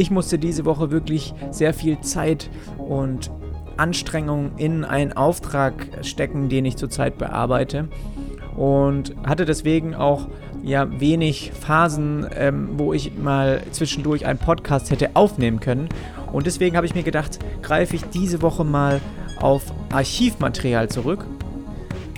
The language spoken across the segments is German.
Ich musste diese Woche wirklich sehr viel Zeit und Anstrengung in einen Auftrag stecken, den ich zurzeit bearbeite. Und hatte deswegen auch ja wenig Phasen, ähm, wo ich mal zwischendurch einen Podcast hätte aufnehmen können. Und deswegen habe ich mir gedacht, greife ich diese Woche mal auf Archivmaterial zurück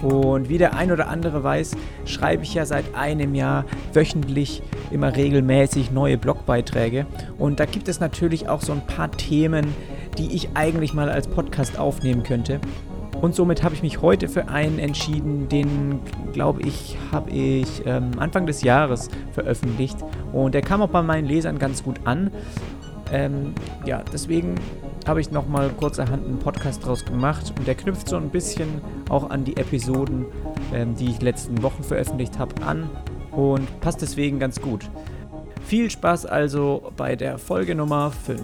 und wie der ein oder andere weiß, schreibe ich ja seit einem Jahr wöchentlich immer regelmäßig neue Blogbeiträge. Und da gibt es natürlich auch so ein paar Themen, die ich eigentlich mal als Podcast aufnehmen könnte. Und somit habe ich mich heute für einen entschieden, den, glaube ich, habe ich ähm, Anfang des Jahres veröffentlicht. Und der kam auch bei meinen Lesern ganz gut an. Ähm, ja, deswegen habe ich nochmal kurzerhand einen Podcast draus gemacht und der knüpft so ein bisschen auch an die Episoden, ähm, die ich letzten Wochen veröffentlicht habe, an und passt deswegen ganz gut. Viel Spaß also bei der Folge Nummer 5.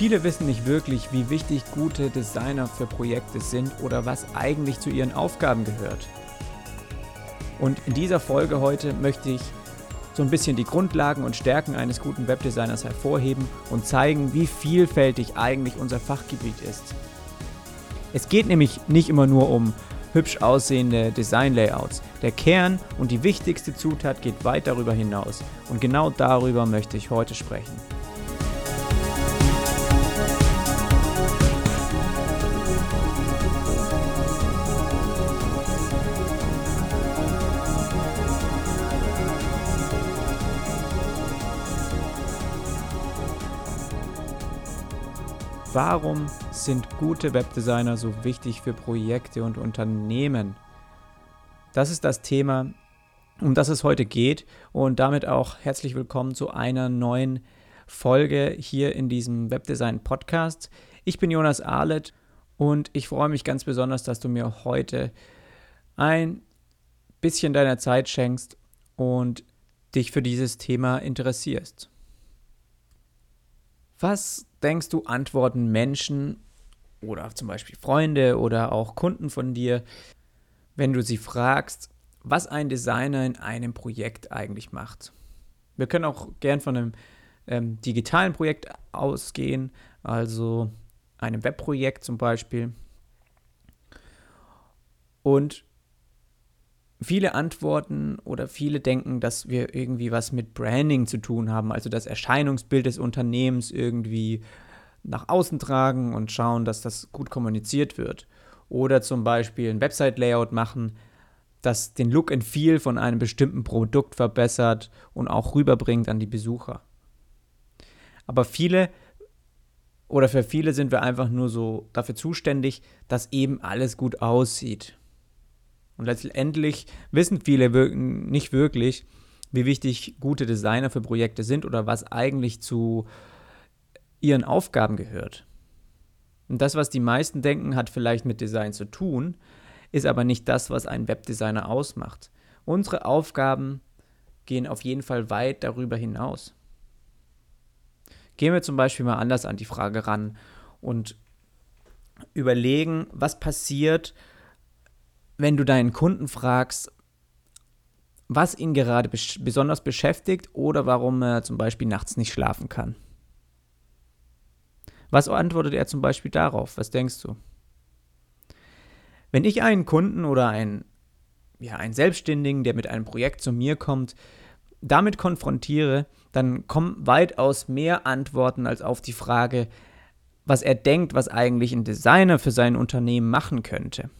Viele wissen nicht wirklich, wie wichtig gute Designer für Projekte sind oder was eigentlich zu ihren Aufgaben gehört. Und in dieser Folge heute möchte ich so ein bisschen die Grundlagen und Stärken eines guten Webdesigners hervorheben und zeigen, wie vielfältig eigentlich unser Fachgebiet ist. Es geht nämlich nicht immer nur um hübsch aussehende Designlayouts. Der Kern und die wichtigste Zutat geht weit darüber hinaus und genau darüber möchte ich heute sprechen. Warum sind gute Webdesigner so wichtig für Projekte und Unternehmen? Das ist das Thema, um das es heute geht und damit auch herzlich willkommen zu einer neuen Folge hier in diesem Webdesign Podcast. Ich bin Jonas Arlet und ich freue mich ganz besonders, dass du mir heute ein bisschen deiner Zeit schenkst und dich für dieses Thema interessierst. Was denkst du, antworten Menschen oder zum Beispiel Freunde oder auch Kunden von dir, wenn du sie fragst, was ein Designer in einem Projekt eigentlich macht? Wir können auch gern von einem ähm, digitalen Projekt ausgehen, also einem Webprojekt zum Beispiel. Und viele antworten oder viele denken, dass wir irgendwie was mit Branding zu tun haben, also das Erscheinungsbild des Unternehmens irgendwie nach außen tragen und schauen, dass das gut kommuniziert wird. Oder zum Beispiel ein Website-Layout machen, das den Look and Feel von einem bestimmten Produkt verbessert und auch rüberbringt an die Besucher. Aber viele oder für viele sind wir einfach nur so dafür zuständig, dass eben alles gut aussieht. Und letztendlich wissen viele nicht wirklich, wie wichtig gute Designer für Projekte sind oder was eigentlich zu ihren Aufgaben gehört. Und das, was die meisten denken, hat vielleicht mit Design zu tun, ist aber nicht das, was einen Webdesigner ausmacht. Unsere Aufgaben gehen auf jeden Fall weit darüber hinaus. Gehen wir zum Beispiel mal anders an die Frage ran und überlegen, was passiert, wenn du deinen Kunden fragst, was ihn gerade bes besonders beschäftigt oder warum er zum Beispiel nachts nicht schlafen kann. Was antwortet er zum Beispiel darauf? Was denkst du? Wenn ich einen Kunden oder einen, ja, einen Selbstständigen, der mit einem Projekt zu mir kommt, damit konfrontiere, dann kommen weitaus mehr Antworten als auf die Frage, was er denkt, was eigentlich ein Designer für sein Unternehmen machen könnte.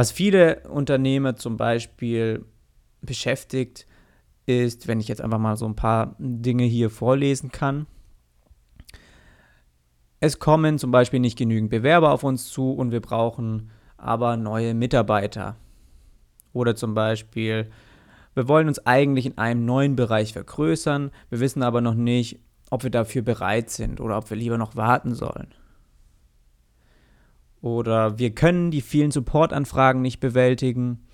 Was viele Unternehmer zum Beispiel beschäftigt, ist, wenn ich jetzt einfach mal so ein paar Dinge hier vorlesen kann. Es kommen zum Beispiel nicht genügend Bewerber auf uns zu und wir brauchen aber neue Mitarbeiter. Oder zum Beispiel, Wir wollen uns eigentlich in einem neuen Bereich vergrößern, wir wissen aber noch nicht, ob wir dafür bereit sind oder ob wir lieber noch warten sollen. Oder wir können die vielen Supportanfragen nicht bewältigen.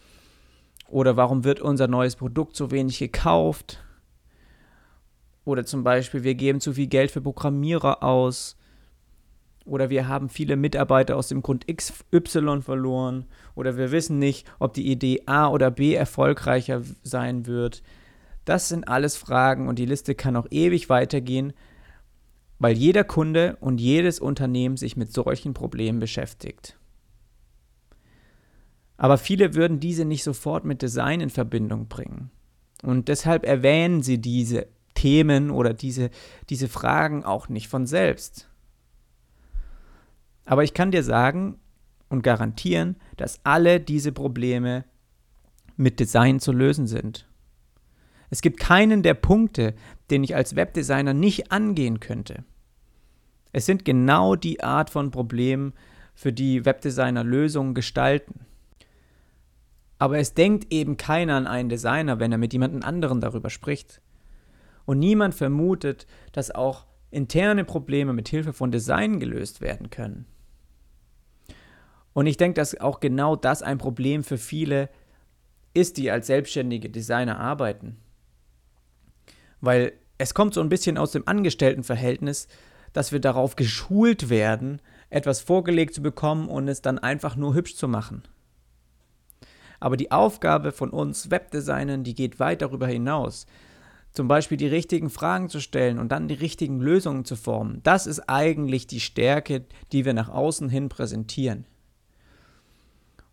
Oder warum wird unser neues Produkt so wenig gekauft? Oder zum Beispiel, wir geben zu viel Geld für Programmierer aus. Oder wir haben viele Mitarbeiter aus dem Grund XY verloren. Oder wir wissen nicht, ob die Idee A oder B erfolgreicher sein wird. Das sind alles Fragen und die Liste kann auch ewig weitergehen, weil jeder Kunde und jedes Unternehmen sich mit solchen Problemen beschäftigt. Aber viele würden diese nicht sofort mit Design in Verbindung bringen. Und deshalb erwähnen sie diese Themen oder diese, diese Fragen auch nicht von selbst. Aber ich kann dir sagen und garantieren, dass alle diese Probleme mit Design zu lösen sind. Es gibt keinen der Punkte, den ich als Webdesigner nicht angehen könnte. Es sind genau die Art von Problemen, für die Webdesigner Lösungen gestalten. Aber es denkt eben keiner an einen Designer, wenn er mit jemand anderen darüber spricht. Und niemand vermutet, dass auch interne Probleme mit Hilfe von Design gelöst werden können. Und ich denke, dass auch genau das ein Problem für viele ist, die als selbstständige Designer arbeiten. Weil es kommt so ein bisschen aus dem Angestelltenverhältnis, dass wir darauf geschult werden, etwas vorgelegt zu bekommen und es dann einfach nur hübsch zu machen. Aber die Aufgabe von uns Webdesignern, die geht weit darüber hinaus. Zum Beispiel die richtigen Fragen zu stellen und dann die richtigen Lösungen zu formen. Das ist eigentlich die Stärke, die wir nach außen hin präsentieren.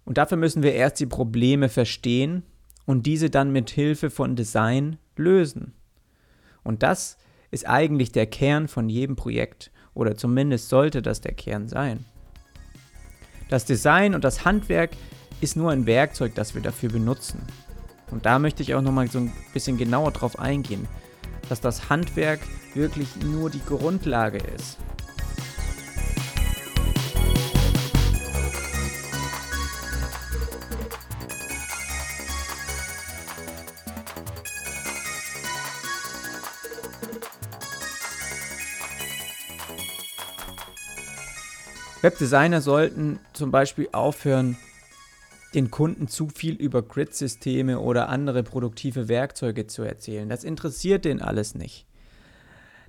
Und dafür müssen wir erst die Probleme verstehen und diese dann mit Hilfe von Design lösen. Und das ist eigentlich der Kern von jedem Projekt oder zumindest sollte das der Kern sein. Das Design und das Handwerk ist nur ein Werkzeug, das wir dafür benutzen. Und da möchte ich auch nochmal so ein bisschen genauer drauf eingehen, dass das Handwerk wirklich nur die Grundlage ist. Webdesigner sollten zum Beispiel aufhören, den Kunden zu viel über Grid-Systeme oder andere produktive Werkzeuge zu erzählen. Das interessiert den alles nicht.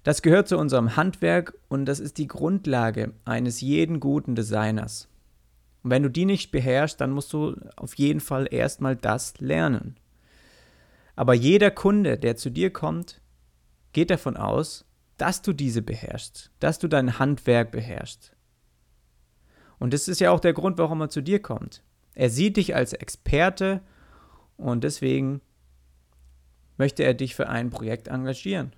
Das gehört zu unserem Handwerk und das ist die Grundlage eines jeden guten Designers. Und wenn du die nicht beherrschst, dann musst du auf jeden Fall erstmal das lernen. Aber jeder Kunde, der zu dir kommt, geht davon aus, dass du diese beherrschst, dass du dein Handwerk beherrschst. Und das ist ja auch der Grund, warum er zu dir kommt. Er sieht dich als Experte und deswegen möchte er dich für ein Projekt engagieren.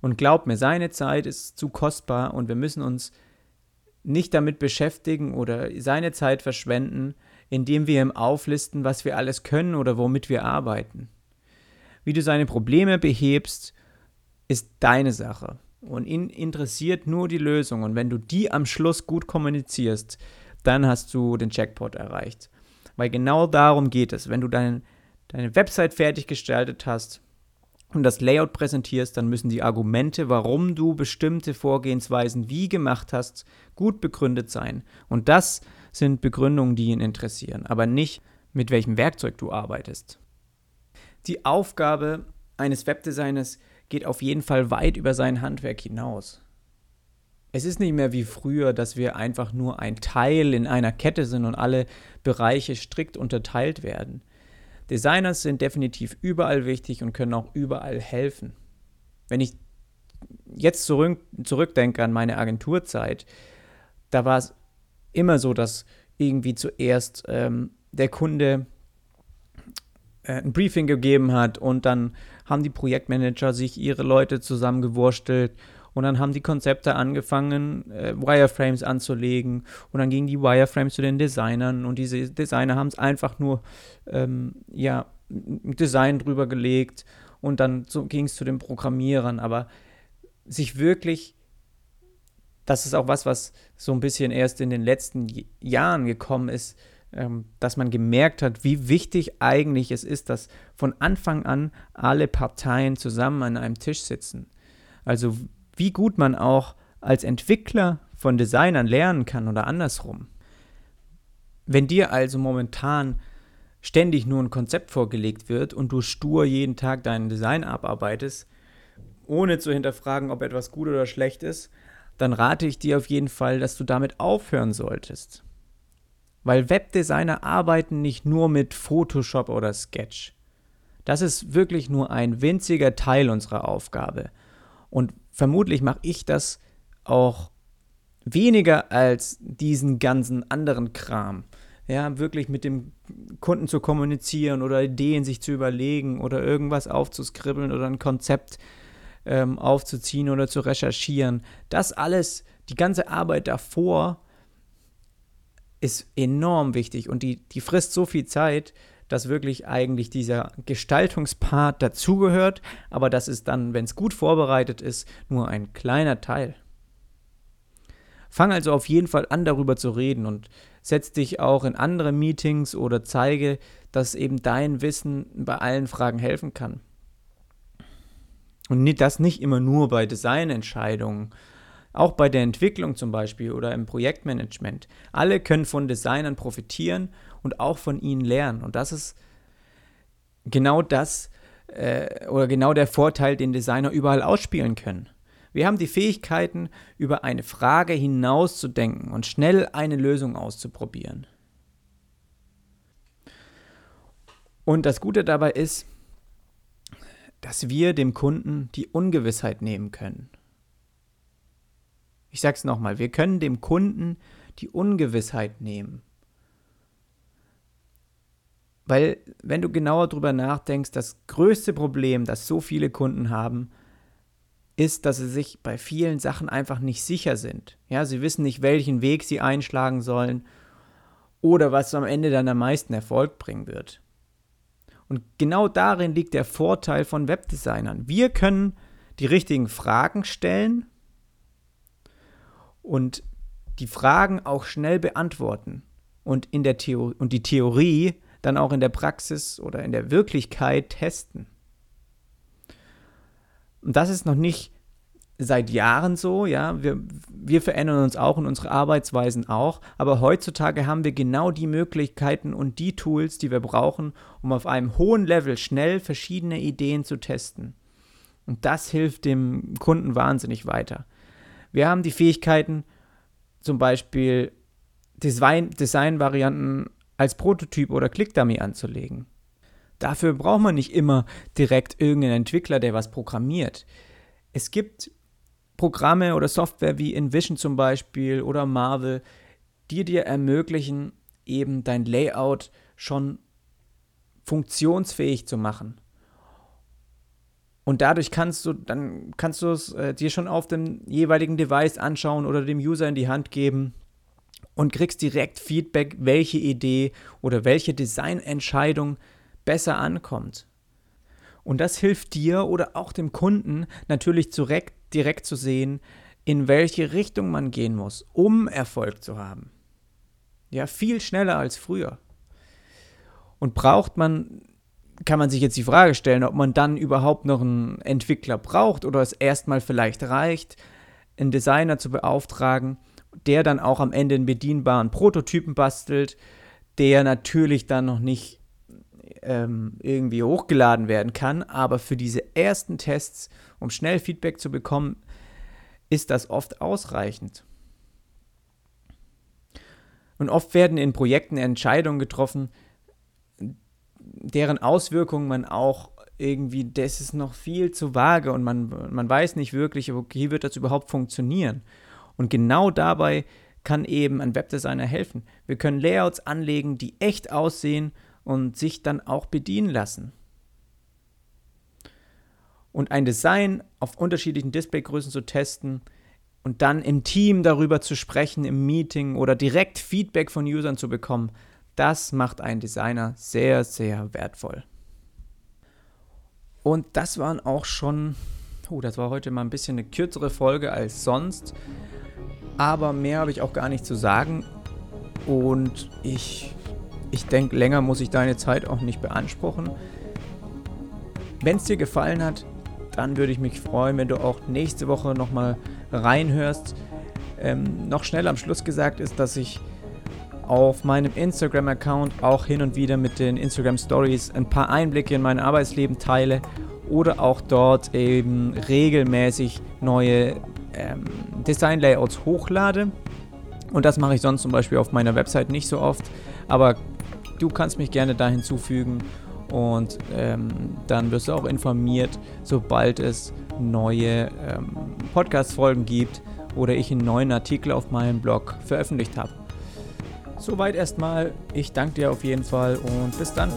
Und glaub mir, seine Zeit ist zu kostbar und wir müssen uns nicht damit beschäftigen oder seine Zeit verschwenden, indem wir ihm auflisten, was wir alles können oder womit wir arbeiten. Wie du seine Probleme behebst, ist deine Sache. Und ihn interessiert nur die Lösung. Und wenn du die am Schluss gut kommunizierst, dann hast du den Jackpot erreicht. Weil genau darum geht es. Wenn du dein, deine Website fertig gestaltet hast und das Layout präsentierst, dann müssen die Argumente, warum du bestimmte Vorgehensweisen wie gemacht hast, gut begründet sein. Und das sind Begründungen, die ihn interessieren, aber nicht mit welchem Werkzeug du arbeitest. Die Aufgabe eines Webdesigners geht auf jeden Fall weit über sein Handwerk hinaus. Es ist nicht mehr wie früher, dass wir einfach nur ein Teil in einer Kette sind und alle Bereiche strikt unterteilt werden. Designers sind definitiv überall wichtig und können auch überall helfen. Wenn ich jetzt zurück, zurückdenke an meine Agenturzeit, da war es immer so, dass irgendwie zuerst ähm, der Kunde äh, ein Briefing gegeben hat und dann haben die Projektmanager sich ihre Leute zusammengewurstelt und dann haben die Konzepte angefangen, äh, Wireframes anzulegen. Und dann gingen die Wireframes zu den Designern. Und diese Designer haben es einfach nur, ähm, ja, Design drüber gelegt. Und dann so ging es zu den Programmierern. Aber sich wirklich, das ist auch was, was so ein bisschen erst in den letzten Jahren gekommen ist, dass man gemerkt hat, wie wichtig eigentlich es ist, dass von Anfang an alle Parteien zusammen an einem Tisch sitzen. Also wie gut man auch als Entwickler von Designern lernen kann oder andersrum. Wenn dir also momentan ständig nur ein Konzept vorgelegt wird und du stur jeden Tag dein Design abarbeitest, ohne zu hinterfragen, ob etwas gut oder schlecht ist, dann rate ich dir auf jeden Fall, dass du damit aufhören solltest. Weil Webdesigner arbeiten nicht nur mit Photoshop oder Sketch. Das ist wirklich nur ein winziger Teil unserer Aufgabe. Und vermutlich mache ich das auch weniger als diesen ganzen anderen Kram. Ja, wirklich mit dem Kunden zu kommunizieren oder Ideen sich zu überlegen oder irgendwas aufzuskribbeln oder ein Konzept ähm, aufzuziehen oder zu recherchieren. Das alles, die ganze Arbeit davor ist enorm wichtig und die, die frisst so viel Zeit, dass wirklich eigentlich dieser Gestaltungspart dazugehört, aber das ist dann, wenn es gut vorbereitet ist, nur ein kleiner Teil. Fang also auf jeden Fall an, darüber zu reden und setz dich auch in andere Meetings oder zeige, dass eben dein Wissen bei allen Fragen helfen kann. Und das nicht immer nur bei Designentscheidungen, auch bei der Entwicklung zum Beispiel oder im Projektmanagement. Alle können von Designern profitieren und auch von ihnen lernen. Und das ist genau das äh, oder genau der Vorteil, den Designer überall ausspielen können. Wir haben die Fähigkeiten, über eine Frage hinauszudenken und schnell eine Lösung auszuprobieren. Und das Gute dabei ist, dass wir dem Kunden die Ungewissheit nehmen können. Ich sage es nochmal, wir können dem Kunden die Ungewissheit nehmen. Weil, wenn du genauer drüber nachdenkst, das größte Problem, das so viele Kunden haben, ist, dass sie sich bei vielen Sachen einfach nicht sicher sind. Ja, sie wissen nicht, welchen Weg sie einschlagen sollen oder was am Ende dann am meisten Erfolg bringen wird. Und genau darin liegt der Vorteil von Webdesignern. Wir können die richtigen Fragen stellen und die Fragen auch schnell beantworten und, in der Theorie, und die Theorie dann auch in der Praxis oder in der Wirklichkeit testen. Und das ist noch nicht seit Jahren so, ja. Wir, wir verändern uns auch und unsere Arbeitsweisen auch. Aber heutzutage haben wir genau die Möglichkeiten und die Tools, die wir brauchen, um auf einem hohen Level schnell verschiedene Ideen zu testen. Und das hilft dem Kunden wahnsinnig weiter. Wir haben die Fähigkeiten, zum Beispiel Design, Design-Varianten als Prototyp oder Clickdummy anzulegen. Dafür braucht man nicht immer direkt irgendeinen Entwickler, der was programmiert. Es gibt Programme oder Software wie InVision zum Beispiel oder Marvel, die dir ermöglichen, eben dein Layout schon funktionsfähig zu machen. Und dadurch kannst du, dann kannst du es äh, dir schon auf dem jeweiligen Device anschauen oder dem User in die Hand geben und kriegst direkt Feedback, welche Idee oder welche Designentscheidung besser ankommt. Und das hilft dir oder auch dem Kunden natürlich direkt, direkt zu sehen, in welche Richtung man gehen muss, um Erfolg zu haben. Ja, viel schneller als früher. Und braucht man kann man sich jetzt die Frage stellen, ob man dann überhaupt noch einen Entwickler braucht oder es erstmal vielleicht reicht, einen Designer zu beauftragen, der dann auch am Ende einen bedienbaren Prototypen bastelt, der natürlich dann noch nicht ähm, irgendwie hochgeladen werden kann, aber für diese ersten Tests, um schnell Feedback zu bekommen, ist das oft ausreichend. Und oft werden in Projekten Entscheidungen getroffen, deren Auswirkungen man auch irgendwie, das ist noch viel zu vage und man, man weiß nicht wirklich, wie wird das überhaupt funktionieren. Und genau dabei kann eben ein Webdesigner helfen. Wir können Layouts anlegen, die echt aussehen und sich dann auch bedienen lassen. Und ein Design auf unterschiedlichen Displaygrößen zu testen und dann im Team darüber zu sprechen, im Meeting oder direkt Feedback von Usern zu bekommen, das macht einen Designer sehr, sehr wertvoll. Und das waren auch schon, oh, das war heute mal ein bisschen eine kürzere Folge als sonst. Aber mehr habe ich auch gar nicht zu sagen. Und ich ich denke, länger muss ich deine Zeit auch nicht beanspruchen. Wenn es dir gefallen hat, dann würde ich mich freuen, wenn du auch nächste Woche nochmal reinhörst. Ähm, noch schnell am Schluss gesagt ist, dass ich auf meinem Instagram-Account auch hin und wieder mit den Instagram Stories ein paar Einblicke in mein Arbeitsleben teile oder auch dort eben regelmäßig neue ähm, Design-Layouts hochlade. Und das mache ich sonst zum Beispiel auf meiner Website nicht so oft. Aber du kannst mich gerne da hinzufügen und ähm, dann wirst du auch informiert, sobald es neue ähm, Podcast-Folgen gibt oder ich einen neuen Artikel auf meinem Blog veröffentlicht habe. Soweit erstmal. Ich danke dir auf jeden Fall und bis dann.